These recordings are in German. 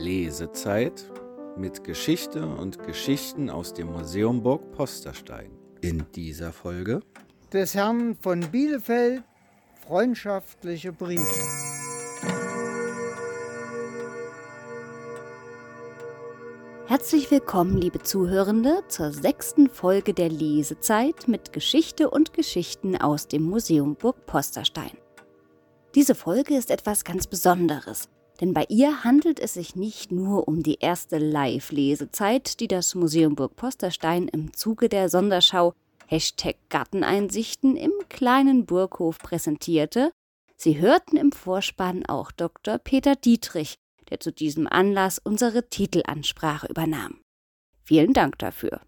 Lesezeit mit Geschichte und Geschichten aus dem Museum Burg Posterstein. In dieser Folge des Herrn von Bielefeld freundschaftliche Briefe. Herzlich willkommen, liebe Zuhörende, zur sechsten Folge der Lesezeit mit Geschichte und Geschichten aus dem Museum Burg Posterstein. Diese Folge ist etwas ganz Besonderes, denn bei ihr handelt es sich nicht nur um die erste Live-Lesezeit, die das Museum Burg Posterstein im Zuge der Sonderschau Hashtag Garteneinsichten im kleinen Burghof präsentierte, Sie hörten im Vorspann auch Dr. Peter Dietrich, der zu diesem Anlass unsere Titelansprache übernahm. Vielen Dank dafür.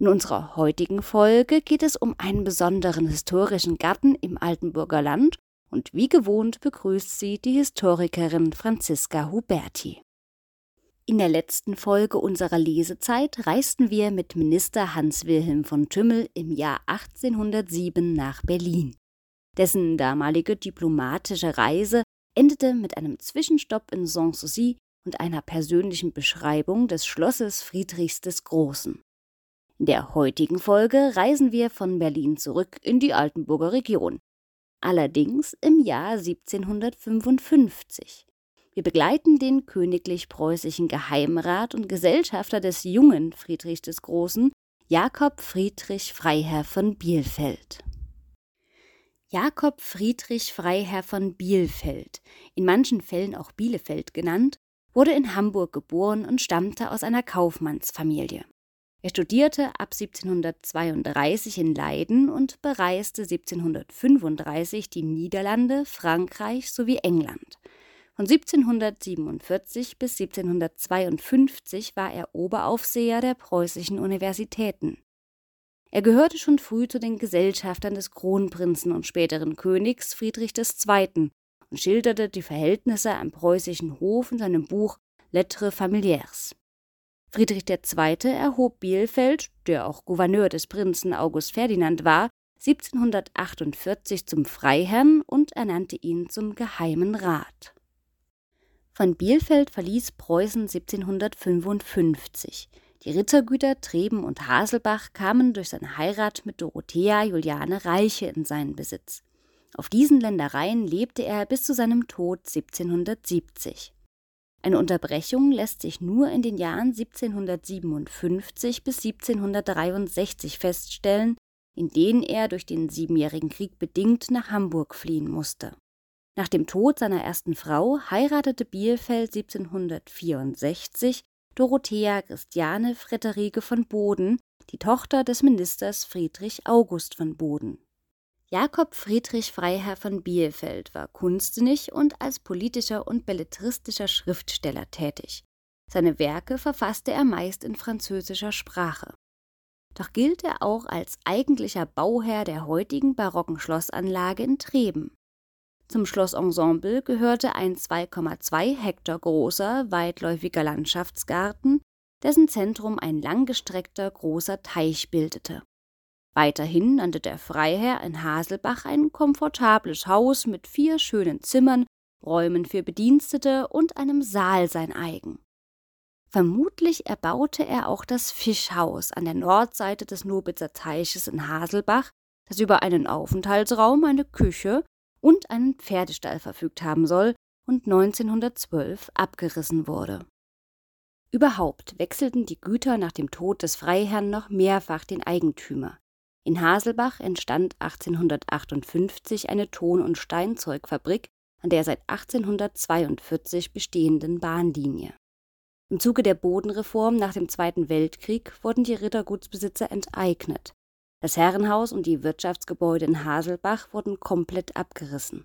In unserer heutigen Folge geht es um einen besonderen historischen Garten im Altenburger Land und wie gewohnt begrüßt sie die Historikerin Franziska Huberti. In der letzten Folge unserer Lesezeit reisten wir mit Minister Hans-Wilhelm von Tümmel im Jahr 1807 nach Berlin. Dessen damalige diplomatische Reise endete mit einem Zwischenstopp in Sanssouci und einer persönlichen Beschreibung des Schlosses Friedrichs des Großen. In der heutigen Folge reisen wir von Berlin zurück in die Altenburger Region, allerdings im Jahr 1755. Wir begleiten den königlich-preußischen Geheimrat und Gesellschafter des jungen Friedrich des Großen, Jakob Friedrich Freiherr von Bielfeld. Jakob Friedrich Freiherr von Bielfeld, in manchen Fällen auch Bielefeld genannt, wurde in Hamburg geboren und stammte aus einer Kaufmannsfamilie. Er studierte ab 1732 in Leiden und bereiste 1735 die Niederlande, Frankreich sowie England. Von 1747 bis 1752 war er Oberaufseher der preußischen Universitäten. Er gehörte schon früh zu den Gesellschaftern des Kronprinzen und späteren Königs Friedrich II. und schilderte die Verhältnisse am preußischen Hof in seinem Buch Lettres familières. Friedrich II. erhob Bielfeld, der auch Gouverneur des Prinzen August Ferdinand war, 1748 zum Freiherrn und ernannte ihn zum Geheimen Rat. Von Bielfeld verließ Preußen 1755. Die Rittergüter Treben und Haselbach kamen durch seine Heirat mit Dorothea Juliane Reiche in seinen Besitz. Auf diesen Ländereien lebte er bis zu seinem Tod 1770. Eine Unterbrechung lässt sich nur in den Jahren 1757 bis 1763 feststellen, in denen er durch den Siebenjährigen Krieg bedingt nach Hamburg fliehen musste. Nach dem Tod seiner ersten Frau heiratete Bielfeld 1764 Dorothea Christiane Friederike von Boden, die Tochter des Ministers Friedrich August von Boden. Jakob Friedrich Freiherr von Bielfeld war kunstsinnig und als politischer und belletristischer Schriftsteller tätig. Seine Werke verfasste er meist in französischer Sprache. Doch gilt er auch als eigentlicher Bauherr der heutigen barocken Schlossanlage in Treben. Zum Schlossensemble gehörte ein 2,2 Hektar großer, weitläufiger Landschaftsgarten, dessen Zentrum ein langgestreckter großer Teich bildete. Weiterhin nannte der Freiherr in Haselbach ein komfortables Haus mit vier schönen Zimmern, Räumen für Bedienstete und einem Saal sein eigen. Vermutlich erbaute er auch das Fischhaus an der Nordseite des Nobitzer Teiches in Haselbach, das über einen Aufenthaltsraum, eine Küche und einen Pferdestall verfügt haben soll und 1912 abgerissen wurde. Überhaupt wechselten die Güter nach dem Tod des Freiherrn noch mehrfach den Eigentümer. In Haselbach entstand 1858 eine Ton- und Steinzeugfabrik an der seit 1842 bestehenden Bahnlinie. Im Zuge der Bodenreform nach dem Zweiten Weltkrieg wurden die Rittergutsbesitzer enteignet. Das Herrenhaus und die Wirtschaftsgebäude in Haselbach wurden komplett abgerissen.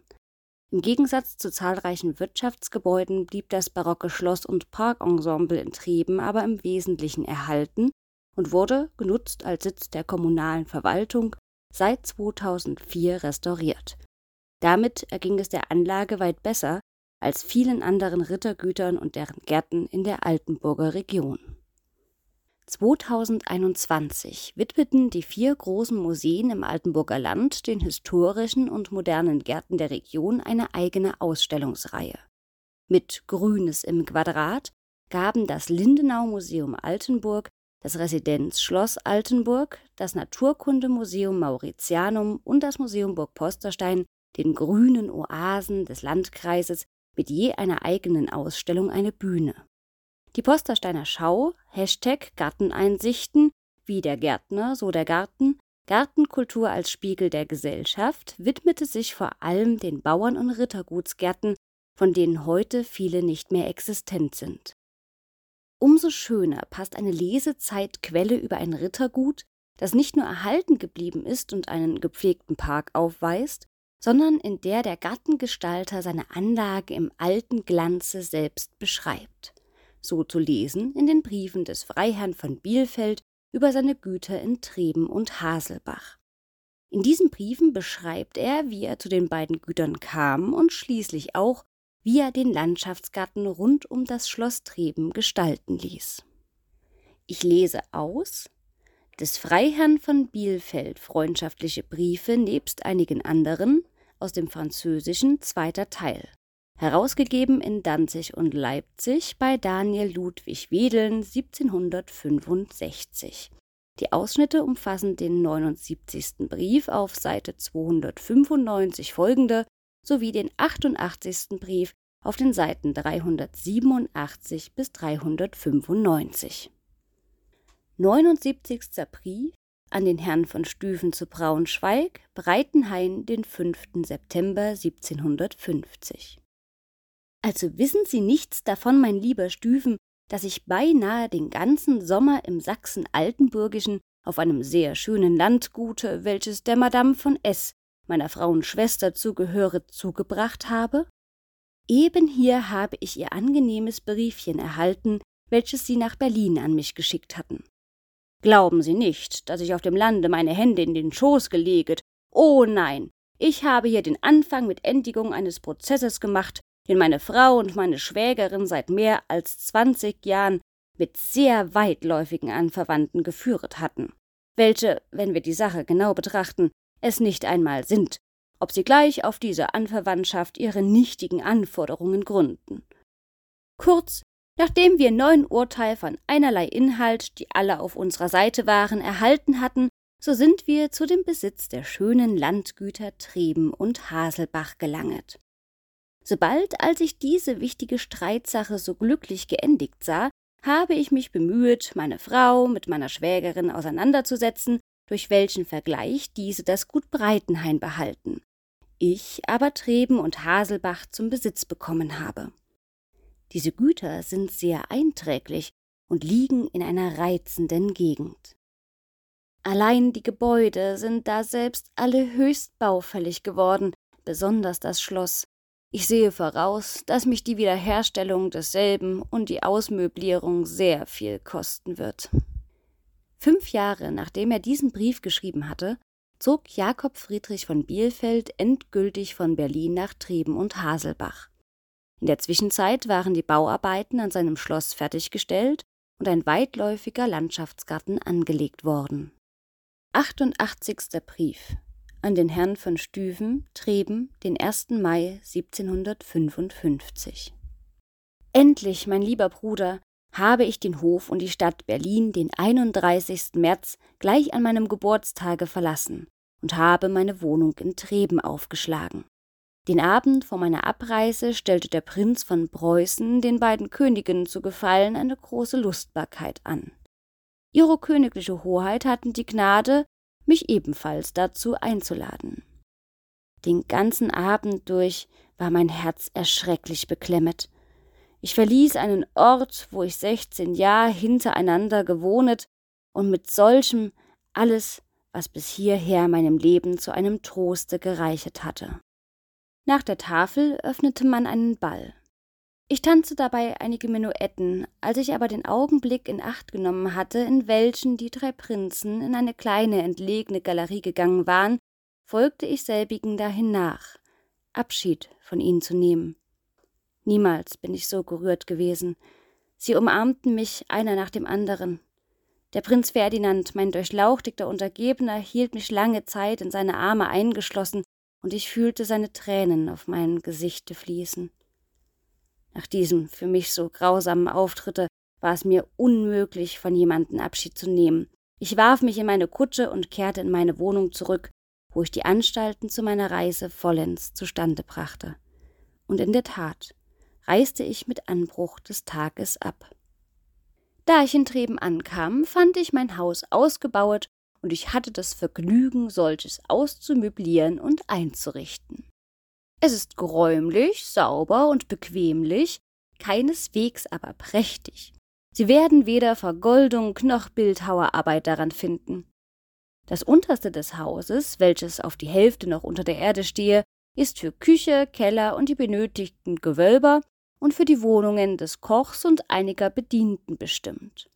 Im Gegensatz zu zahlreichen Wirtschaftsgebäuden blieb das barocke Schloss- und Parkensemble in Treben aber im Wesentlichen erhalten und wurde, genutzt als Sitz der kommunalen Verwaltung, seit 2004 restauriert. Damit erging es der Anlage weit besser als vielen anderen Rittergütern und deren Gärten in der Altenburger Region. 2021 widmeten die vier großen Museen im Altenburger Land den historischen und modernen Gärten der Region eine eigene Ausstellungsreihe. Mit Grünes im Quadrat gaben das Lindenau-Museum Altenburg, das Residenzschloss Altenburg, das Naturkundemuseum Mauritianum und das Museum Burg Posterstein den grünen Oasen des Landkreises mit je einer eigenen Ausstellung eine Bühne. Die Postersteiner Schau, Hashtag Garteneinsichten, wie der Gärtner, so der Garten, Gartenkultur als Spiegel der Gesellschaft, widmete sich vor allem den Bauern- und Rittergutsgärten, von denen heute viele nicht mehr existent sind. Umso schöner passt eine Lesezeitquelle über ein Rittergut, das nicht nur erhalten geblieben ist und einen gepflegten Park aufweist, sondern in der der Gartengestalter seine Anlage im alten Glanze selbst beschreibt. So zu lesen in den Briefen des Freiherrn von Bielfeld über seine Güter in Treben und Haselbach. In diesen Briefen beschreibt er, wie er zu den beiden Gütern kam und schließlich auch, wie er den Landschaftsgarten rund um das Schloss Treben gestalten ließ. Ich lese aus des Freiherrn von Bielfeld freundschaftliche Briefe nebst einigen anderen aus dem Französischen zweiter Teil. Herausgegeben in Danzig und Leipzig bei Daniel Ludwig Wedeln 1765. Die Ausschnitte umfassen den 79. Brief auf Seite 295 folgende sowie den 88. Brief auf den Seiten 387 bis 395. 79. Brief an den Herrn von Stüven zu Braunschweig, Breitenhain, den 5. September 1750. Also wissen Sie nichts davon, mein lieber Stüven, dass ich beinahe den ganzen Sommer im Sachsen-Altenburgischen auf einem sehr schönen Landgute, welches der Madame von S meiner Frauen Schwester zugehöret, zugebracht habe? Eben hier habe ich ihr angenehmes Briefchen erhalten, welches sie nach Berlin an mich geschickt hatten. Glauben Sie nicht, dass ich auf dem Lande meine Hände in den Schoß geleget. Oh nein, ich habe hier den Anfang mit Endigung eines Prozesses gemacht, den meine Frau und meine Schwägerin seit mehr als zwanzig Jahren mit sehr weitläufigen Anverwandten geführet hatten, welche, wenn wir die Sache genau betrachten, es nicht einmal sind, ob sie gleich auf diese Anverwandtschaft ihre nichtigen Anforderungen gründen. Kurz, nachdem wir neun Urteil von einerlei Inhalt, die alle auf unserer Seite waren, erhalten hatten, so sind wir zu dem Besitz der schönen Landgüter Treben und Haselbach gelanget. Sobald als ich diese wichtige Streitsache so glücklich geendigt sah, habe ich mich bemüht, meine Frau mit meiner Schwägerin auseinanderzusetzen durch welchen Vergleich diese das Gut Breitenhain behalten, ich aber Treben und Haselbach zum Besitz bekommen habe. Diese Güter sind sehr einträglich und liegen in einer reizenden Gegend. Allein die Gebäude sind da selbst alle höchst baufällig geworden, besonders das Schloss. Ich sehe voraus, dass mich die Wiederherstellung desselben und die Ausmöblierung sehr viel kosten wird. Fünf Jahre nachdem er diesen Brief geschrieben hatte, zog Jakob Friedrich von Bielfeld endgültig von Berlin nach Treben und Haselbach. In der Zwischenzeit waren die Bauarbeiten an seinem Schloss fertiggestellt und ein weitläufiger Landschaftsgarten angelegt worden. 88. Brief an den Herrn von Stüven, Treben, den 1. Mai 1755. Endlich, mein lieber Bruder, habe ich den Hof und die Stadt Berlin den 31. März gleich an meinem Geburtstage verlassen und habe meine Wohnung in Treben aufgeschlagen. Den Abend vor meiner Abreise stellte der Prinz von Preußen den beiden Königinnen zu Gefallen eine große Lustbarkeit an. Ihre königliche Hoheit hatten die Gnade, mich ebenfalls dazu einzuladen. Den ganzen Abend durch war mein Herz erschrecklich beklemmet, ich verließ einen Ort, wo ich sechzehn Jahre hintereinander gewohnet und mit solchem alles, was bis hierher meinem Leben zu einem Troste gereichert hatte. Nach der Tafel öffnete man einen Ball. Ich tanzte dabei einige Menuetten, als ich aber den Augenblick in Acht genommen hatte, in welchen die drei Prinzen in eine kleine entlegene Galerie gegangen waren, folgte ich selbigen dahin nach, Abschied von ihnen zu nehmen. Niemals bin ich so gerührt gewesen. Sie umarmten mich einer nach dem anderen. Der Prinz Ferdinand, mein durchlauchtigter Untergebener, hielt mich lange Zeit in seine Arme eingeschlossen, und ich fühlte seine Tränen auf meinem Gesichte fließen. Nach diesem für mich so grausamen Auftritte war es mir unmöglich, von jemandem Abschied zu nehmen. Ich warf mich in meine Kutsche und kehrte in meine Wohnung zurück, wo ich die Anstalten zu meiner Reise vollends zustande brachte. Und in der Tat reiste ich mit Anbruch des Tages ab. Da ich in Treben ankam, fand ich mein Haus ausgebaut und ich hatte das Vergnügen, solches auszumöblieren und einzurichten. Es ist geräumlich, sauber und bequemlich, keineswegs aber prächtig. Sie werden weder Vergoldung noch Bildhauerarbeit daran finden. Das unterste des Hauses, welches auf die Hälfte noch unter der Erde stehe, ist für Küche, Keller und die benötigten Gewölber und für die Wohnungen des Kochs und einiger Bedienten bestimmt.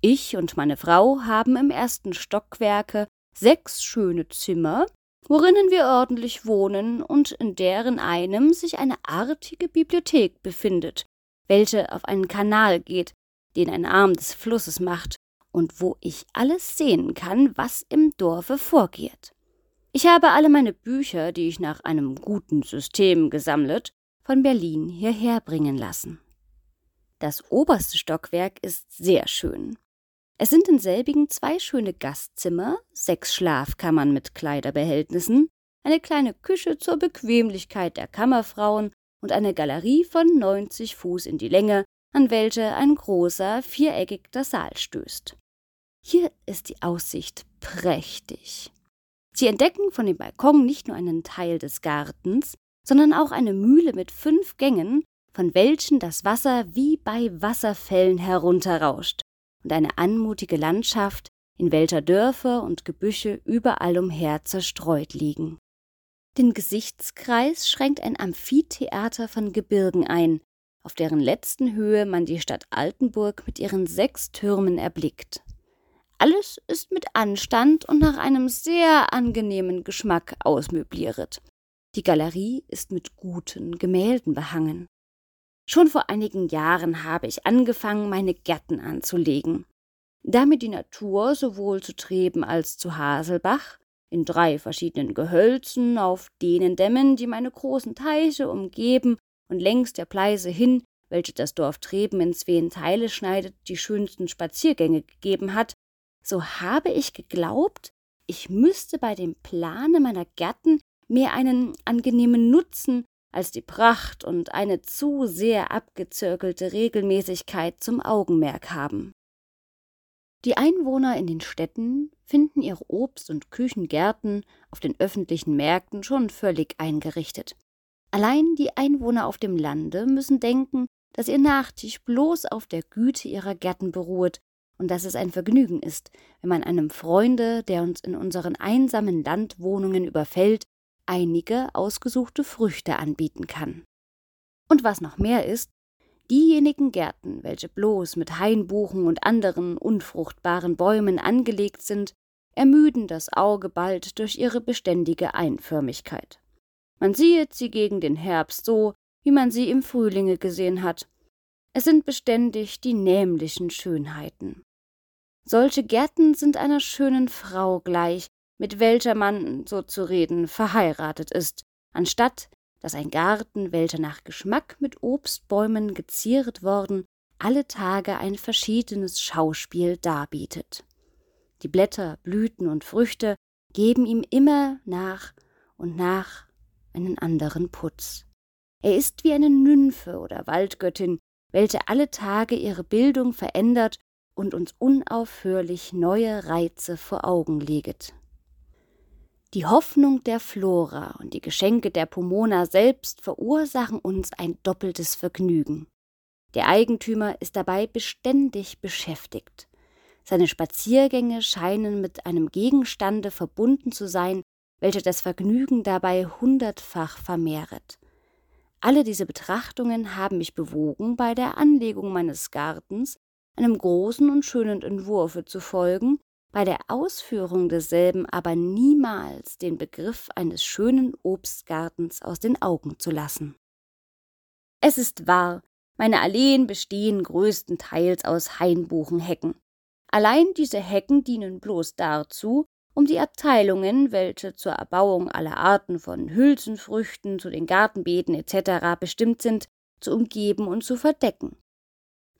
Ich und meine Frau haben im ersten Stockwerke sechs schöne Zimmer, worinnen wir ordentlich wohnen und in deren einem sich eine artige Bibliothek befindet, welche auf einen Kanal geht, den ein Arm des Flusses macht und wo ich alles sehen kann, was im Dorfe vorgeht. Ich habe alle meine Bücher, die ich nach einem guten System gesammelt, von Berlin hierher bringen lassen. Das oberste Stockwerk ist sehr schön. Es sind in selbigen zwei schöne Gastzimmer, sechs Schlafkammern mit Kleiderbehältnissen, eine kleine Küche zur Bequemlichkeit der Kammerfrauen und eine Galerie von 90 Fuß in die Länge, an welche ein großer, viereckigter Saal stößt. Hier ist die Aussicht prächtig. Sie entdecken von dem Balkon nicht nur einen Teil des Gartens, sondern auch eine Mühle mit fünf Gängen, von welchen das Wasser wie bei Wasserfällen herunterrauscht, und eine anmutige Landschaft, in welcher Dörfer und Gebüsche überall umher zerstreut liegen. Den Gesichtskreis schränkt ein Amphitheater von Gebirgen ein, auf deren letzten Höhe man die Stadt Altenburg mit ihren sechs Türmen erblickt. Alles ist mit Anstand und nach einem sehr angenehmen Geschmack ausmöbliert. Die Galerie ist mit guten Gemälden behangen. Schon vor einigen Jahren habe ich angefangen, meine Gärten anzulegen. Da mir die Natur sowohl zu Treben als zu Haselbach in drei verschiedenen Gehölzen auf denen Dämmen, die meine großen Teiche umgeben und längs der Pleise hin, welche das Dorf Treben in zween Teile schneidet, die schönsten Spaziergänge gegeben hat, so habe ich geglaubt, ich müsste bei dem Plane meiner Gärten mehr einen angenehmen Nutzen als die Pracht und eine zu sehr abgezirkelte Regelmäßigkeit zum Augenmerk haben. Die Einwohner in den Städten finden ihre Obst- und Küchengärten auf den öffentlichen Märkten schon völlig eingerichtet. Allein die Einwohner auf dem Lande müssen denken, dass ihr Nachtisch bloß auf der Güte ihrer Gärten beruht und dass es ein Vergnügen ist, wenn man einem Freunde, der uns in unseren einsamen Landwohnungen überfällt, einige ausgesuchte Früchte anbieten kann. Und was noch mehr ist, diejenigen Gärten, welche bloß mit Hainbuchen und anderen unfruchtbaren Bäumen angelegt sind, ermüden das Auge bald durch ihre beständige Einförmigkeit. Man sieht sie gegen den Herbst so, wie man sie im Frühlinge gesehen hat. Es sind beständig die nämlichen Schönheiten. Solche Gärten sind einer schönen Frau gleich, mit welcher man, so zu reden, verheiratet ist, anstatt dass ein Garten, welcher nach Geschmack mit Obstbäumen geziert worden, alle Tage ein verschiedenes Schauspiel darbietet. Die Blätter, Blüten und Früchte geben ihm immer nach und nach einen anderen Putz. Er ist wie eine Nymphe oder Waldgöttin, welche alle Tage ihre Bildung verändert und uns unaufhörlich neue Reize vor Augen leget. Die Hoffnung der Flora und die Geschenke der Pomona selbst verursachen uns ein doppeltes Vergnügen. Der Eigentümer ist dabei beständig beschäftigt. Seine Spaziergänge scheinen mit einem Gegenstande verbunden zu sein, welcher das Vergnügen dabei hundertfach vermehret. Alle diese Betrachtungen haben mich bewogen, bei der Anlegung meines Gartens einem großen und schönen Entwurfe zu folgen, bei der Ausführung desselben aber niemals den Begriff eines schönen Obstgartens aus den Augen zu lassen. Es ist wahr, meine Alleen bestehen größtenteils aus Hainbuchenhecken. Allein diese Hecken dienen bloß dazu, um die Abteilungen, welche zur Erbauung aller Arten von Hülsenfrüchten zu den Gartenbeeten etc. bestimmt sind, zu umgeben und zu verdecken.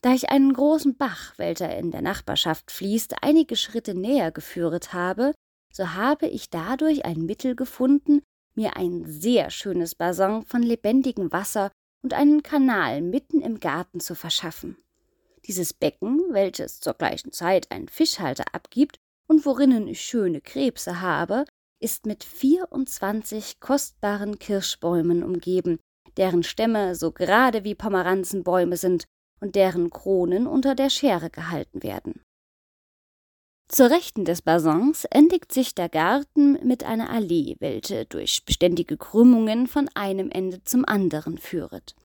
Da ich einen großen Bach, welcher in der Nachbarschaft fließt, einige Schritte näher geführet habe, so habe ich dadurch ein Mittel gefunden, mir ein sehr schönes Bassin von lebendigem Wasser und einen Kanal mitten im Garten zu verschaffen. Dieses Becken, welches zur gleichen Zeit einen Fischhalter abgibt und worinnen ich schöne Krebse habe, ist mit 24 kostbaren Kirschbäumen umgeben, deren Stämme so gerade wie Pomeranzenbäume sind und deren Kronen unter der Schere gehalten werden. Zur Rechten des Bassins endigt sich der Garten mit einer Allee, welche durch beständige Krümmungen von einem Ende zum anderen führet.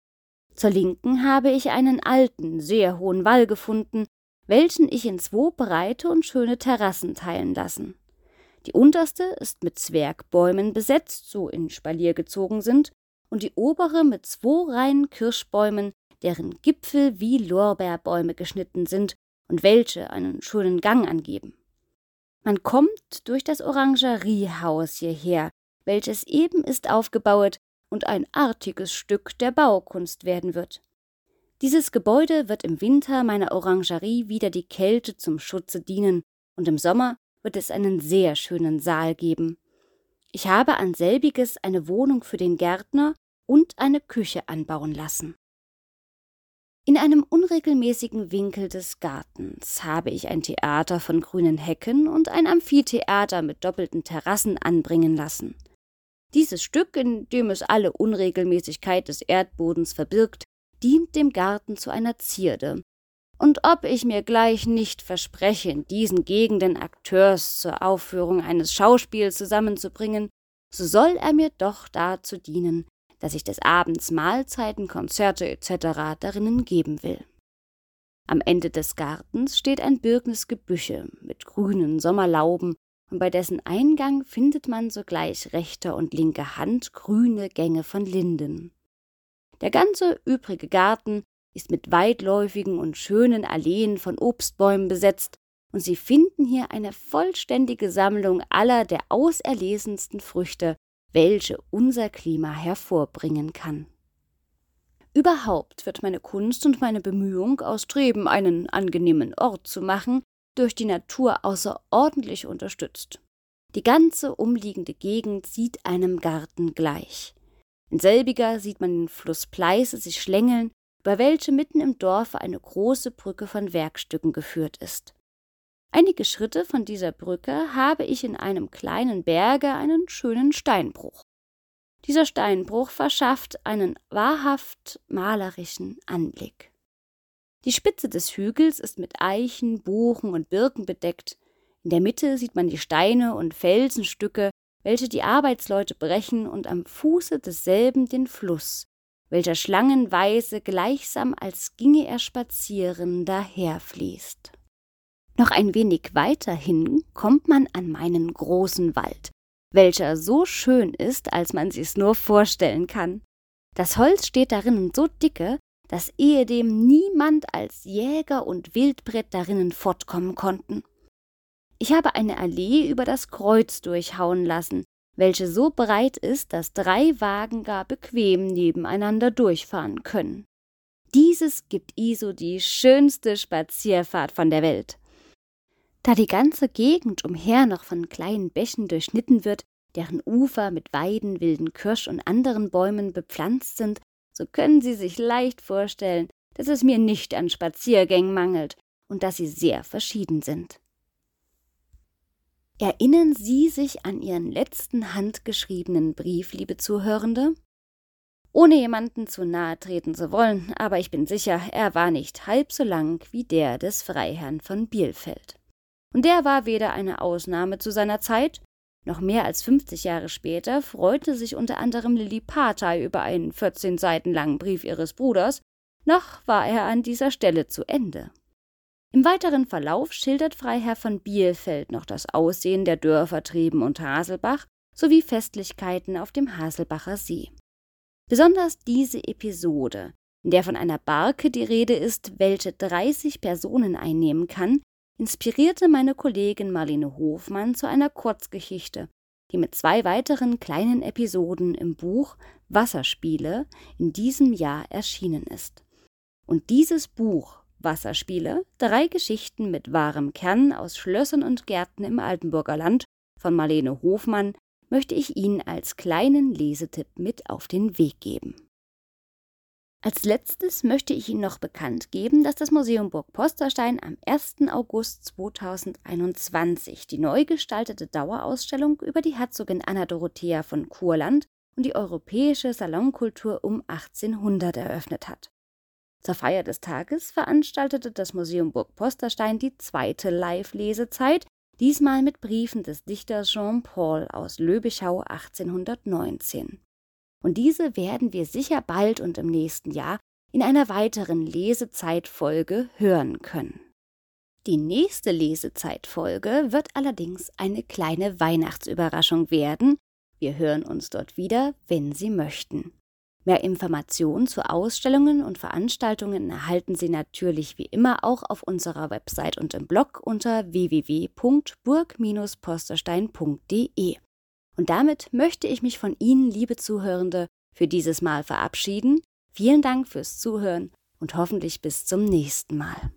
Zur Linken habe ich einen alten, sehr hohen Wall gefunden, welchen ich in zwei breite und schöne Terrassen teilen lassen. Die unterste ist mit Zwergbäumen besetzt, so in Spalier gezogen sind, und die obere mit zwei Reihen Kirschbäumen, deren Gipfel wie Lorbeerbäume geschnitten sind und welche einen schönen Gang angeben. Man kommt durch das Orangeriehaus hierher, welches eben ist aufgebaut und ein artiges Stück der Baukunst werden wird. Dieses Gebäude wird im Winter meiner Orangerie wieder die Kälte zum Schutze dienen, und im Sommer wird es einen sehr schönen Saal geben. Ich habe an selbiges eine Wohnung für den Gärtner und eine Küche anbauen lassen. In einem unregelmäßigen Winkel des Gartens habe ich ein Theater von grünen Hecken und ein Amphitheater mit doppelten Terrassen anbringen lassen. Dieses Stück, in dem es alle Unregelmäßigkeit des Erdbodens verbirgt, dient dem Garten zu einer Zierde. Und ob ich mir gleich nicht verspreche, in diesen Gegenden Akteurs zur Aufführung eines Schauspiels zusammenzubringen, so soll er mir doch dazu dienen, dass ich des Abends Mahlzeiten, Konzerte etc. darinnen geben will. Am Ende des Gartens steht ein birknes Gebüsche mit grünen Sommerlauben, und bei dessen Eingang findet man sogleich rechter und linker Hand grüne Gänge von Linden. Der ganze übrige Garten ist mit weitläufigen und schönen Alleen von Obstbäumen besetzt, und Sie finden hier eine vollständige Sammlung aller der auserlesensten Früchte, welche unser Klima hervorbringen kann. Überhaupt wird meine Kunst und meine Bemühung aus Streben, einen angenehmen Ort zu machen, durch die Natur außerordentlich unterstützt. Die ganze umliegende Gegend sieht einem Garten gleich. In selbiger sieht man den Fluss Pleiße sich schlängeln, über welche mitten im Dorfe eine große Brücke von Werkstücken geführt ist. Einige Schritte von dieser Brücke habe ich in einem kleinen Berge einen schönen Steinbruch. Dieser Steinbruch verschafft einen wahrhaft malerischen Anblick. Die Spitze des Hügels ist mit Eichen, Buchen und Birken bedeckt. In der Mitte sieht man die Steine und Felsenstücke, welche die Arbeitsleute brechen, und am Fuße desselben den Fluss, welcher schlangenweise gleichsam als ginge er spazieren daherfließt. Noch ein wenig weiter hin kommt man an meinen großen Wald, welcher so schön ist, als man sich's nur vorstellen kann. Das Holz steht darinnen so dicke, dass ehedem niemand als Jäger und Wildbrett darinnen fortkommen konnten. Ich habe eine Allee über das Kreuz durchhauen lassen, welche so breit ist, dass drei Wagen gar bequem nebeneinander durchfahren können. Dieses gibt Iso die schönste Spazierfahrt von der Welt. Da die ganze Gegend umher noch von kleinen Bächen durchschnitten wird, deren Ufer mit Weiden, wilden Kirsch und anderen Bäumen bepflanzt sind, so können Sie sich leicht vorstellen, dass es mir nicht an Spaziergängen mangelt und dass sie sehr verschieden sind. Erinnern Sie sich an Ihren letzten handgeschriebenen Brief, liebe Zuhörende? Ohne jemanden zu nahe treten zu wollen, aber ich bin sicher, er war nicht halb so lang wie der des Freiherrn von Bielfeld. Und der war weder eine Ausnahme zu seiner Zeit, noch mehr als 50 Jahre später freute sich unter anderem Lilli Patay über einen 14 Seiten langen Brief ihres Bruders, noch war er an dieser Stelle zu Ende. Im weiteren Verlauf schildert Freiherr von Bielfeld noch das Aussehen der Dörfer Treben und Haselbach sowie Festlichkeiten auf dem Haselbacher See. Besonders diese Episode, in der von einer Barke die Rede ist, welche 30 Personen einnehmen kann, inspirierte meine Kollegin Marlene Hofmann zu einer Kurzgeschichte, die mit zwei weiteren kleinen Episoden im Buch Wasserspiele in diesem Jahr erschienen ist. Und dieses Buch Wasserspiele, drei Geschichten mit wahrem Kern aus Schlössern und Gärten im Altenburger Land von Marlene Hofmann möchte ich Ihnen als kleinen Lesetipp mit auf den Weg geben. Als letztes möchte ich Ihnen noch bekannt geben, dass das Museum Burg Posterstein am 1. August 2021 die neu gestaltete Dauerausstellung über die Herzogin Anna Dorothea von Kurland und die europäische Salonkultur um 1800 eröffnet hat. Zur Feier des Tages veranstaltete das Museum Burg Posterstein die zweite Live-Lesezeit, diesmal mit Briefen des Dichters Jean-Paul aus Löbischau 1819 und diese werden wir sicher bald und im nächsten Jahr in einer weiteren Lesezeitfolge hören können. Die nächste Lesezeitfolge wird allerdings eine kleine Weihnachtsüberraschung werden. Wir hören uns dort wieder, wenn Sie möchten. Mehr Informationen zu Ausstellungen und Veranstaltungen erhalten Sie natürlich wie immer auch auf unserer Website und im Blog unter www.burg-posterstein.de. Und damit möchte ich mich von Ihnen, liebe Zuhörende, für dieses Mal verabschieden. Vielen Dank fürs Zuhören und hoffentlich bis zum nächsten Mal.